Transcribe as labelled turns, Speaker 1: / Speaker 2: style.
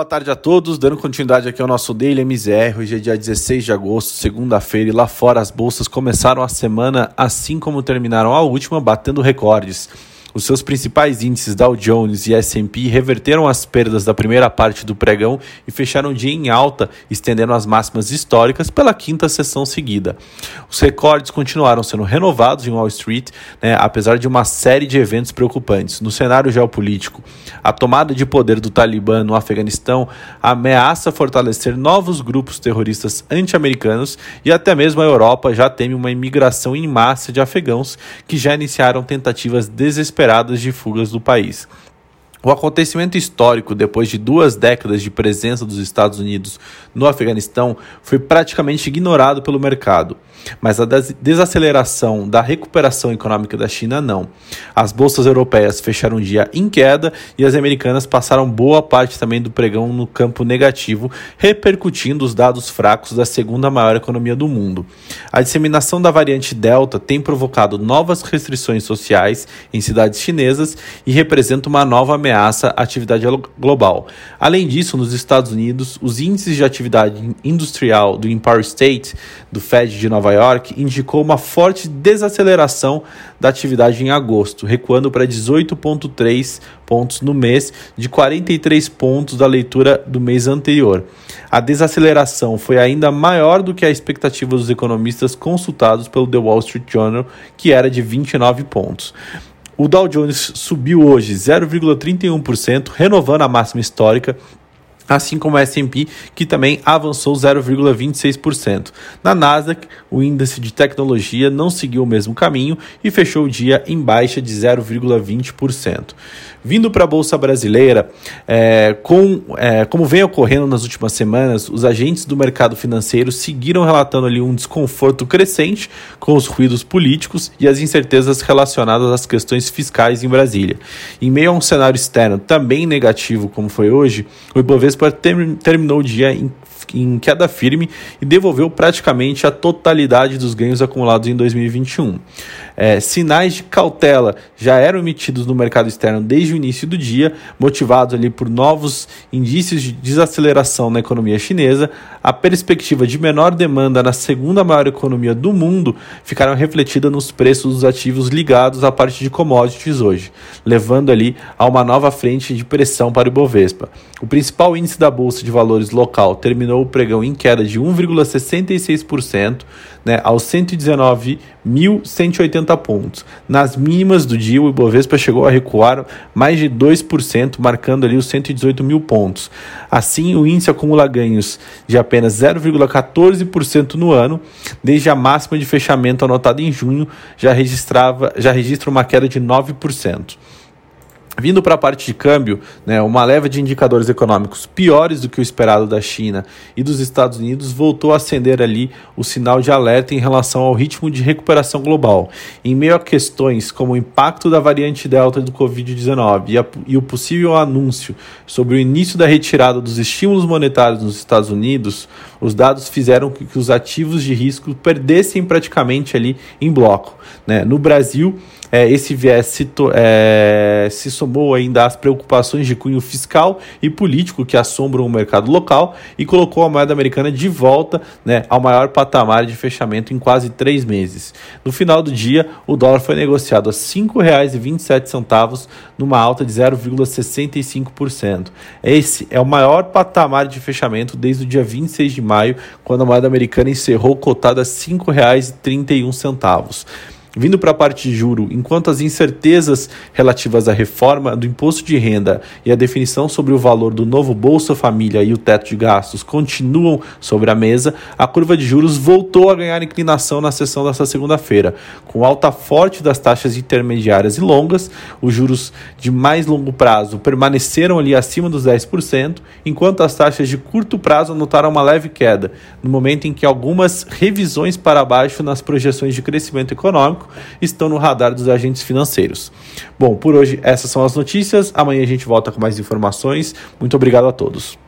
Speaker 1: boa tarde a todos. Dando continuidade aqui ao nosso Daily MZR. Hoje é dia 16 de agosto, segunda-feira, e lá fora as bolsas começaram a semana assim como terminaram a última, batendo recordes. Os seus principais índices Dow Jones e S&P reverteram as perdas da primeira parte do pregão e fecharam o dia em alta, estendendo as máximas históricas pela quinta sessão seguida. Os recordes continuaram sendo renovados em Wall Street, né, apesar de uma série de eventos preocupantes. No cenário geopolítico, a tomada de poder do Talibã no Afeganistão ameaça fortalecer novos grupos terroristas anti-americanos e até mesmo a Europa já teme uma imigração em massa de afegãos que já iniciaram tentativas desesperadas inesperadas de fugas do país. O acontecimento histórico, depois de duas décadas de presença dos Estados Unidos no Afeganistão, foi praticamente ignorado pelo mercado. Mas a desaceleração da recuperação econômica da China não. As bolsas europeias fecharam o dia em queda e as americanas passaram boa parte também do pregão no campo negativo, repercutindo os dados fracos da segunda maior economia do mundo. A disseminação da variante Delta tem provocado novas restrições sociais em cidades chinesas e representa uma nova ameaça ameaça à atividade global. Além disso, nos Estados Unidos, os índices de atividade industrial do Empire State, do Fed de Nova York, indicou uma forte desaceleração da atividade em agosto, recuando para 18,3 pontos no mês, de 43 pontos da leitura do mês anterior. A desaceleração foi ainda maior do que a expectativa dos economistas consultados pelo The Wall Street Journal, que era de 29 pontos. O Dow Jones subiu hoje 0,31%, renovando a máxima histórica assim como o S&P, que também avançou 0,26%. Na Nasdaq, o índice de tecnologia não seguiu o mesmo caminho e fechou o dia em baixa de 0,20%. Vindo para a Bolsa Brasileira, é, com, é, como vem ocorrendo nas últimas semanas, os agentes do mercado financeiro seguiram relatando ali um desconforto crescente com os ruídos políticos e as incertezas relacionadas às questões fiscais em Brasília. Em meio a um cenário externo também negativo como foi hoje, o Ibovespa ter, terminou o dia em em queda firme e devolveu praticamente a totalidade dos ganhos acumulados em 2021. É, sinais de cautela já eram emitidos no mercado externo desde o início do dia, motivados ali por novos indícios de desaceleração na economia chinesa. A perspectiva de menor demanda na segunda maior economia do mundo ficaram refletidas nos preços dos ativos ligados à parte de commodities hoje, levando ali a uma nova frente de pressão para o Ibovespa. O principal índice da bolsa de valores local terminou terminou o pregão em queda de 1,66%, né, aos 119.180 pontos. Nas mínimas do dia, o Ibovespa chegou a recuar mais de 2%, marcando ali os 118 mil pontos. Assim, o índice acumula ganhos de apenas 0,14% no ano, desde a máxima de fechamento anotada em junho, já registrava já registra uma queda de 9%. Vindo para a parte de câmbio, né, uma leva de indicadores econômicos piores do que o esperado da China e dos Estados Unidos voltou a acender ali o sinal de alerta em relação ao ritmo de recuperação global. Em meio a questões como o impacto da variante Delta do Covid-19 e, e, o possível anúncio sobre o início da retirada dos estímulos monetários nos Estados Unidos, os dados fizeram com que os ativos de risco perdessem praticamente ali em bloco. Né? No Brasil, é, esse viés se, é, se somou ainda às preocupações de cunho fiscal e político que assombram o mercado local e colocou a moeda americana de volta né, ao maior patamar de fechamento em quase três meses. No final do dia, o dólar foi negociado a R$ 5,27, numa alta de 0,65%. Esse é o maior patamar de fechamento desde o dia 26 de maio, quando a moeda americana encerrou cotada a R$ 5,31. Vindo para a parte de juro, enquanto as incertezas relativas à reforma do imposto de renda e a definição sobre o valor do novo Bolsa Família e o teto de gastos continuam sobre a mesa, a curva de juros voltou a ganhar inclinação na sessão desta segunda-feira. Com alta forte das taxas intermediárias e longas, os juros de mais longo prazo permaneceram ali acima dos 10%, enquanto as taxas de curto prazo anotaram uma leve queda, no momento em que algumas revisões para baixo nas projeções de crescimento econômico Estão no radar dos agentes financeiros. Bom, por hoje essas são as notícias. Amanhã a gente volta com mais informações. Muito obrigado a todos.